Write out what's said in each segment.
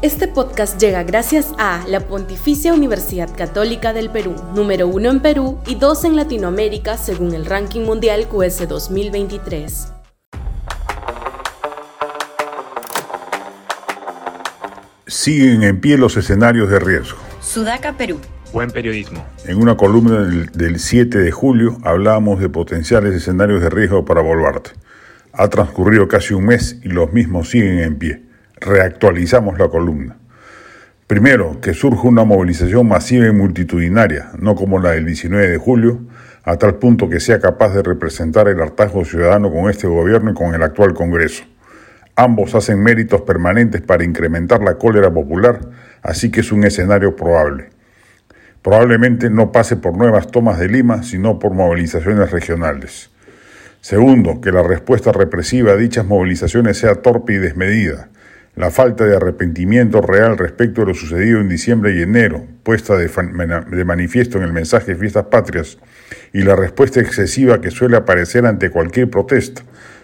Este podcast llega gracias a la Pontificia Universidad Católica del Perú, número uno en Perú y dos en Latinoamérica según el ranking mundial QS 2023. Siguen en pie los escenarios de riesgo. Sudaca, Perú. Buen periodismo. En una columna del, del 7 de julio hablábamos de potenciales escenarios de riesgo para Boluarte. Ha transcurrido casi un mes y los mismos siguen en pie reactualizamos la columna. Primero, que surja una movilización masiva y multitudinaria, no como la del 19 de julio, a tal punto que sea capaz de representar el hartazgo ciudadano con este gobierno y con el actual Congreso. Ambos hacen méritos permanentes para incrementar la cólera popular, así que es un escenario probable. Probablemente no pase por nuevas tomas de Lima, sino por movilizaciones regionales. Segundo, que la respuesta represiva a dichas movilizaciones sea torpe y desmedida, la falta de arrepentimiento real respecto de lo sucedido en diciembre y enero, puesta de, manifiesto en el mensaje Fiestas Patrias, y la respuesta excesiva que suele aparecer ante cualquier protesta,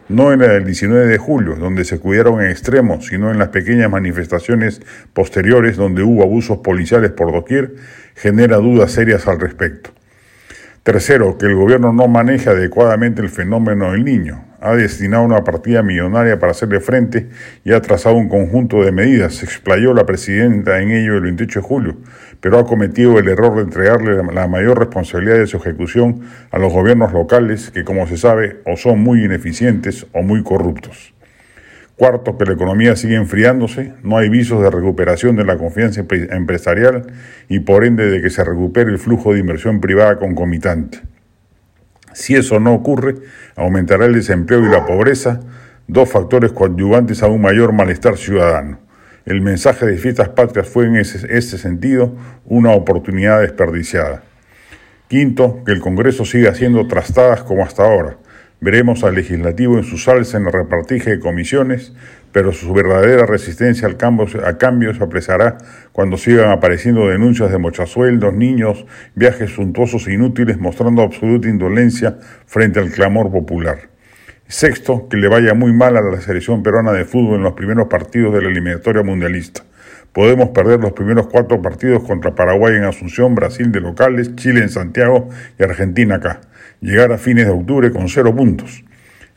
no en la del 19 de julio, donde se cuidaron en extremo, sino en las pequeñas manifestaciones posteriores donde hubo abusos policiales por doquier, genera dudas serias al respecto. Tercero, que el gobierno no maneja adecuadamente el fenómeno del niño ha destinado una partida millonaria para hacerle frente y ha trazado un conjunto de medidas. Se explayó la presidenta en ello el 28 de julio, pero ha cometido el error de entregarle la mayor responsabilidad de su ejecución a los gobiernos locales, que como se sabe o son muy ineficientes o muy corruptos. Cuarto, que la economía sigue enfriándose, no hay visos de recuperación de la confianza empresarial y por ende de que se recupere el flujo de inversión privada concomitante. Si eso no ocurre, aumentará el desempleo y la pobreza, dos factores coadyuvantes a un mayor malestar ciudadano. El mensaje de fiestas patrias fue en ese, ese, sentido una oportunidad desperdiciada. Quinto, que el Congreso siga haciendo trastadas como hasta ahora. Veremos al legislativo en su salsa en la repartija de comisiones, pero su verdadera resistencia al cambio, a cambio se apresará cuando sigan apareciendo denuncias de mochasueldos, niños, viajes suntuosos e inútiles, mostrando absoluta indolencia frente al clamor popular. Sexto, que le vaya muy mal a la selección peruana de fútbol en los primeros partidos de la eliminatoria mundialista. Podemos perder los primeros cuatro partidos contra Paraguay en Asunción, Brasil de locales, Chile en Santiago y Argentina acá llegar a fines de octubre con cero puntos.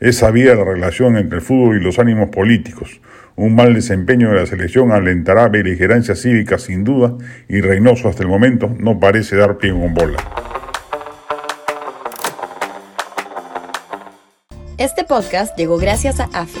Es sabida la relación entre el fútbol y los ánimos políticos. Un mal desempeño de la selección alentará beligerancia cívica sin duda y Reynoso hasta el momento no parece dar pie con bola. Este podcast llegó gracias a AFE,